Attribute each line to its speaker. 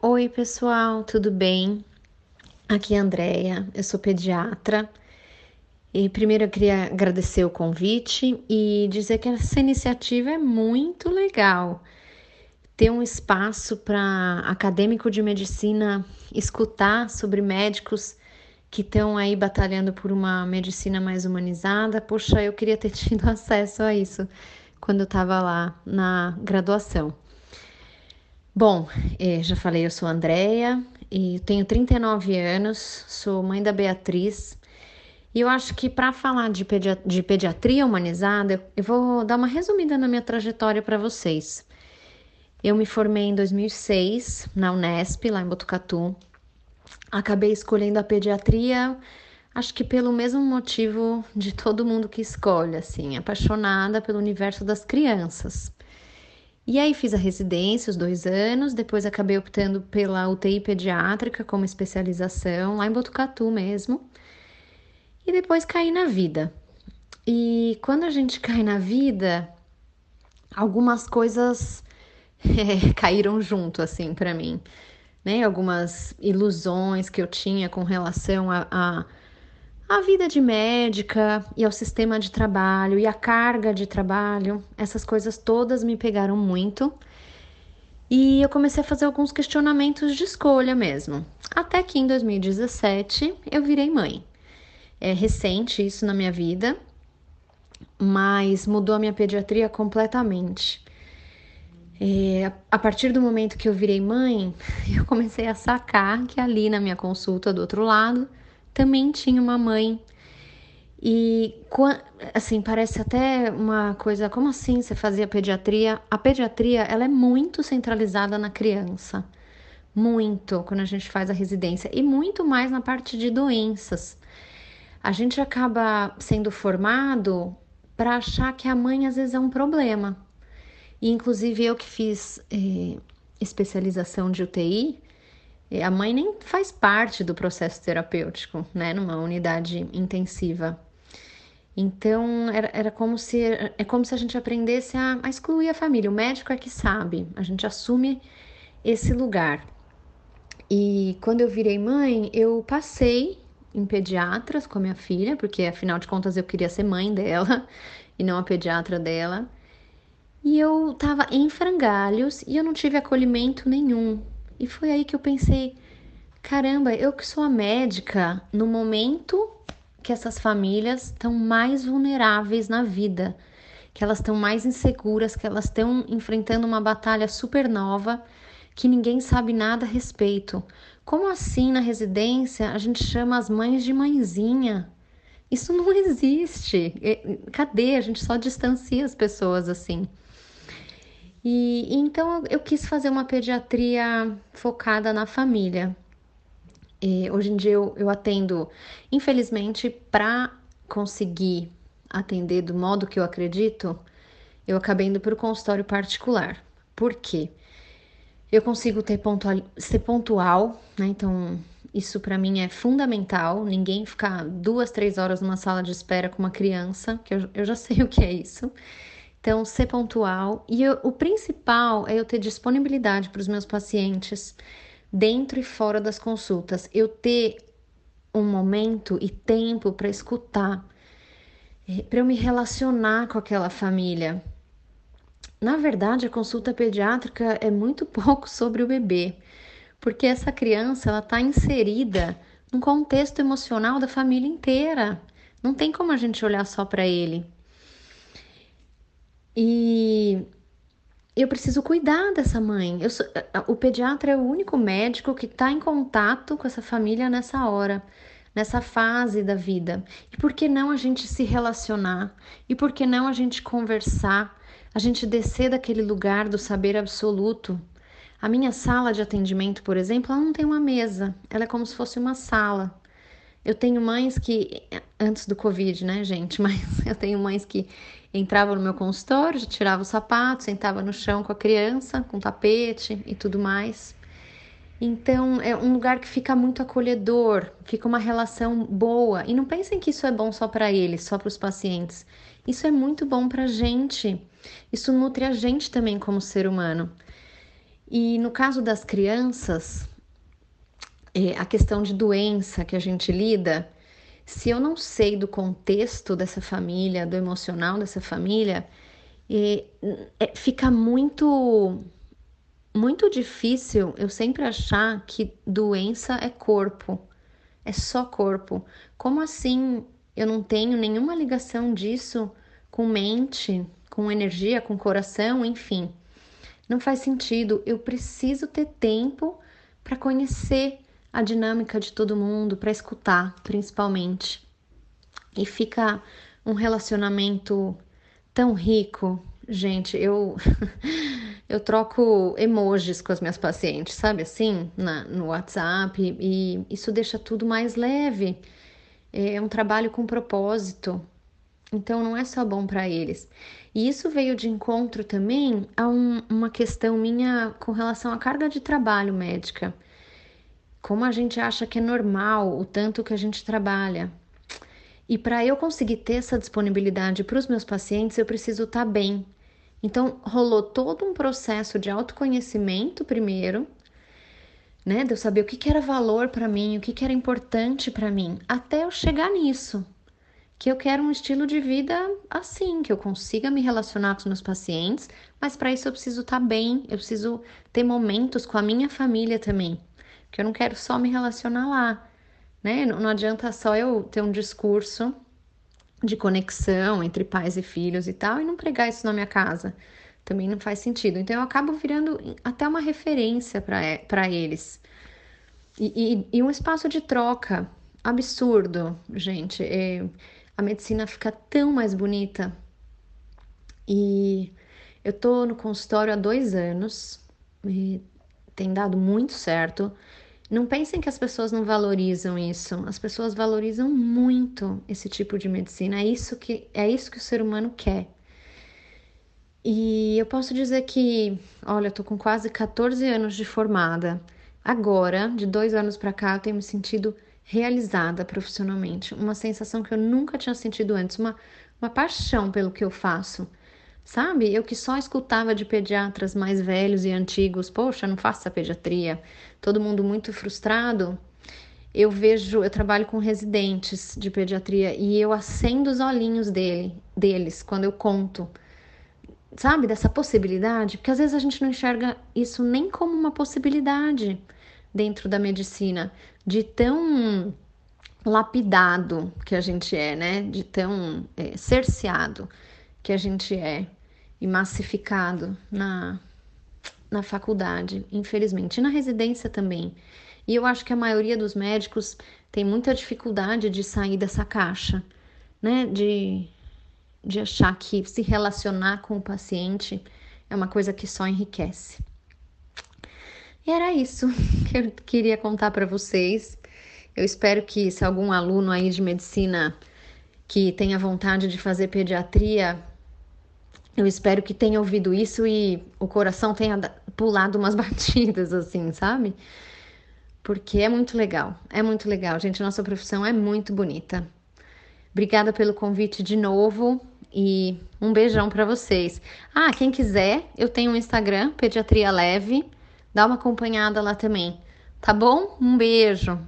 Speaker 1: Oi, pessoal, tudo bem? Aqui é a Andrea, eu sou pediatra. E primeiro eu queria agradecer o convite e dizer que essa iniciativa é muito legal. Ter um espaço para acadêmico de medicina escutar sobre médicos que estão aí batalhando por uma medicina mais humanizada. Poxa, eu queria ter tido acesso a isso quando eu estava lá na graduação. Bom, eh, já falei, eu sou Andréia e tenho 39 anos, sou mãe da Beatriz. E eu acho que para falar de, de pediatria humanizada, eu vou dar uma resumida na minha trajetória para vocês. Eu me formei em 2006 na Unesp, lá em Botucatu. Acabei escolhendo a pediatria, acho que pelo mesmo motivo de todo mundo que escolhe, assim, apaixonada pelo universo das crianças. E aí fiz a residência, os dois anos, depois acabei optando pela UTI pediátrica como especialização, lá em Botucatu mesmo. E depois caí na vida. E quando a gente cai na vida, algumas coisas é, caíram junto, assim, para mim. Né? Algumas ilusões que eu tinha com relação a, a a vida de médica e ao sistema de trabalho e a carga de trabalho, essas coisas todas me pegaram muito. E eu comecei a fazer alguns questionamentos de escolha mesmo. Até que em 2017 eu virei mãe. É recente isso na minha vida, mas mudou a minha pediatria completamente. É, a partir do momento que eu virei mãe, eu comecei a sacar que ali na minha consulta do outro lado também tinha uma mãe. E assim, parece até uma coisa, como assim você fazia pediatria? A pediatria, ela é muito centralizada na criança. Muito, quando a gente faz a residência e muito mais na parte de doenças. A gente acaba sendo formado para achar que a mãe às vezes é um problema. E inclusive eu que fiz eh, especialização de UTI, a mãe nem faz parte do processo terapêutico, né, numa unidade intensiva. Então, era, era como se é como se a gente aprendesse a, a excluir a família. O médico é que sabe, a gente assume esse lugar. E quando eu virei mãe, eu passei em pediatras com a minha filha, porque afinal de contas eu queria ser mãe dela e não a pediatra dela. E eu tava em frangalhos e eu não tive acolhimento nenhum. E foi aí que eu pensei: caramba, eu que sou a médica, no momento que essas famílias estão mais vulneráveis na vida, que elas estão mais inseguras, que elas estão enfrentando uma batalha super nova que ninguém sabe nada a respeito. Como assim na residência a gente chama as mães de mãezinha? Isso não existe. Cadê? A gente só distancia as pessoas assim. E, então eu quis fazer uma pediatria focada na família. E hoje em dia eu, eu atendo, infelizmente, para conseguir atender do modo que eu acredito, eu acabei indo para o consultório particular. Por quê? Eu consigo ter pontual, ser pontual, né? Então, isso para mim é fundamental. Ninguém ficar duas, três horas numa sala de espera com uma criança, que eu, eu já sei o que é isso. Então, ser pontual. E eu, o principal é eu ter disponibilidade para os meus pacientes dentro e fora das consultas. Eu ter um momento e tempo para escutar, eh, para eu me relacionar com aquela família. Na verdade, a consulta pediátrica é muito pouco sobre o bebê, porque essa criança ela está inserida no contexto emocional da família inteira. Não tem como a gente olhar só para ele. E eu preciso cuidar dessa mãe. Sou, o pediatra é o único médico que está em contato com essa família nessa hora, nessa fase da vida. E por que não a gente se relacionar? E por que não a gente conversar? A gente descer daquele lugar do saber absoluto? A minha sala de atendimento, por exemplo, ela não tem uma mesa, ela é como se fosse uma sala. Eu tenho mães que, antes do Covid, né, gente? Mas eu tenho mães que entravam no meu consultório, tirava o sapato, sentava no chão com a criança, com tapete e tudo mais. Então, é um lugar que fica muito acolhedor, fica uma relação boa. E não pensem que isso é bom só para eles, só para os pacientes. Isso é muito bom para a gente. Isso nutre a gente também como ser humano. E no caso das crianças, a questão de doença que a gente lida, se eu não sei do contexto dessa família, do emocional dessa família, é, é, fica muito muito difícil eu sempre achar que doença é corpo, é só corpo. Como assim eu não tenho nenhuma ligação disso com mente, com energia, com coração, enfim? Não faz sentido. Eu preciso ter tempo para conhecer a dinâmica de todo mundo, para escutar, principalmente. E fica um relacionamento tão rico. Gente, eu eu troco emojis com as minhas pacientes, sabe assim, na, no WhatsApp, e isso deixa tudo mais leve. É um trabalho com propósito. Então não é só bom para eles. E isso veio de encontro também a um, uma questão minha com relação à carga de trabalho médica. Como a gente acha que é normal o tanto que a gente trabalha. E para eu conseguir ter essa disponibilidade para os meus pacientes, eu preciso estar tá bem. Então, rolou todo um processo de autoconhecimento primeiro, né? De eu saber o que, que era valor para mim, o que, que era importante para mim, até eu chegar nisso que eu quero um estilo de vida assim, que eu consiga me relacionar com os meus pacientes, mas para isso eu preciso estar tá bem, eu preciso ter momentos com a minha família também, que eu não quero só me relacionar lá, né? Não, não adianta só eu ter um discurso de conexão entre pais e filhos e tal e não pregar isso na minha casa. Também não faz sentido. Então eu acabo virando até uma referência para eles. E, e, e, um espaço de troca absurdo, gente. É, a medicina fica tão mais bonita. E eu tô no consultório há dois anos tem dado muito certo. Não pensem que as pessoas não valorizam isso. As pessoas valorizam muito esse tipo de medicina. É isso que é isso que o ser humano quer. E eu posso dizer que, olha, eu tô com quase 14 anos de formada. Agora, de dois anos para cá, eu tenho me sentido realizada profissionalmente, uma sensação que eu nunca tinha sentido antes, uma, uma paixão pelo que eu faço. Sabe? Eu que só escutava de pediatras mais velhos e antigos, poxa, não faço essa pediatria, todo mundo muito frustrado. Eu vejo, eu trabalho com residentes de pediatria e eu acendo os olhinhos dele, deles quando eu conto, sabe, dessa possibilidade, porque às vezes a gente não enxerga isso nem como uma possibilidade dentro da medicina, de tão lapidado que a gente é, né? De tão é, cerceado que a gente é e massificado na, na faculdade, infelizmente, e na residência também. E eu acho que a maioria dos médicos tem muita dificuldade de sair dessa caixa, né? De, de achar que se relacionar com o paciente é uma coisa que só enriquece. E era isso que eu queria contar para vocês. Eu espero que se algum aluno aí de medicina que tenha vontade de fazer pediatria, eu espero que tenha ouvido isso e o coração tenha pulado umas batidas assim, sabe? Porque é muito legal, é muito legal, gente. Nossa profissão é muito bonita. Obrigada pelo convite de novo e um beijão para vocês. Ah, quem quiser, eu tenho um Instagram, Pediatria Leve. Dá uma acompanhada lá também. Tá bom? Um beijo.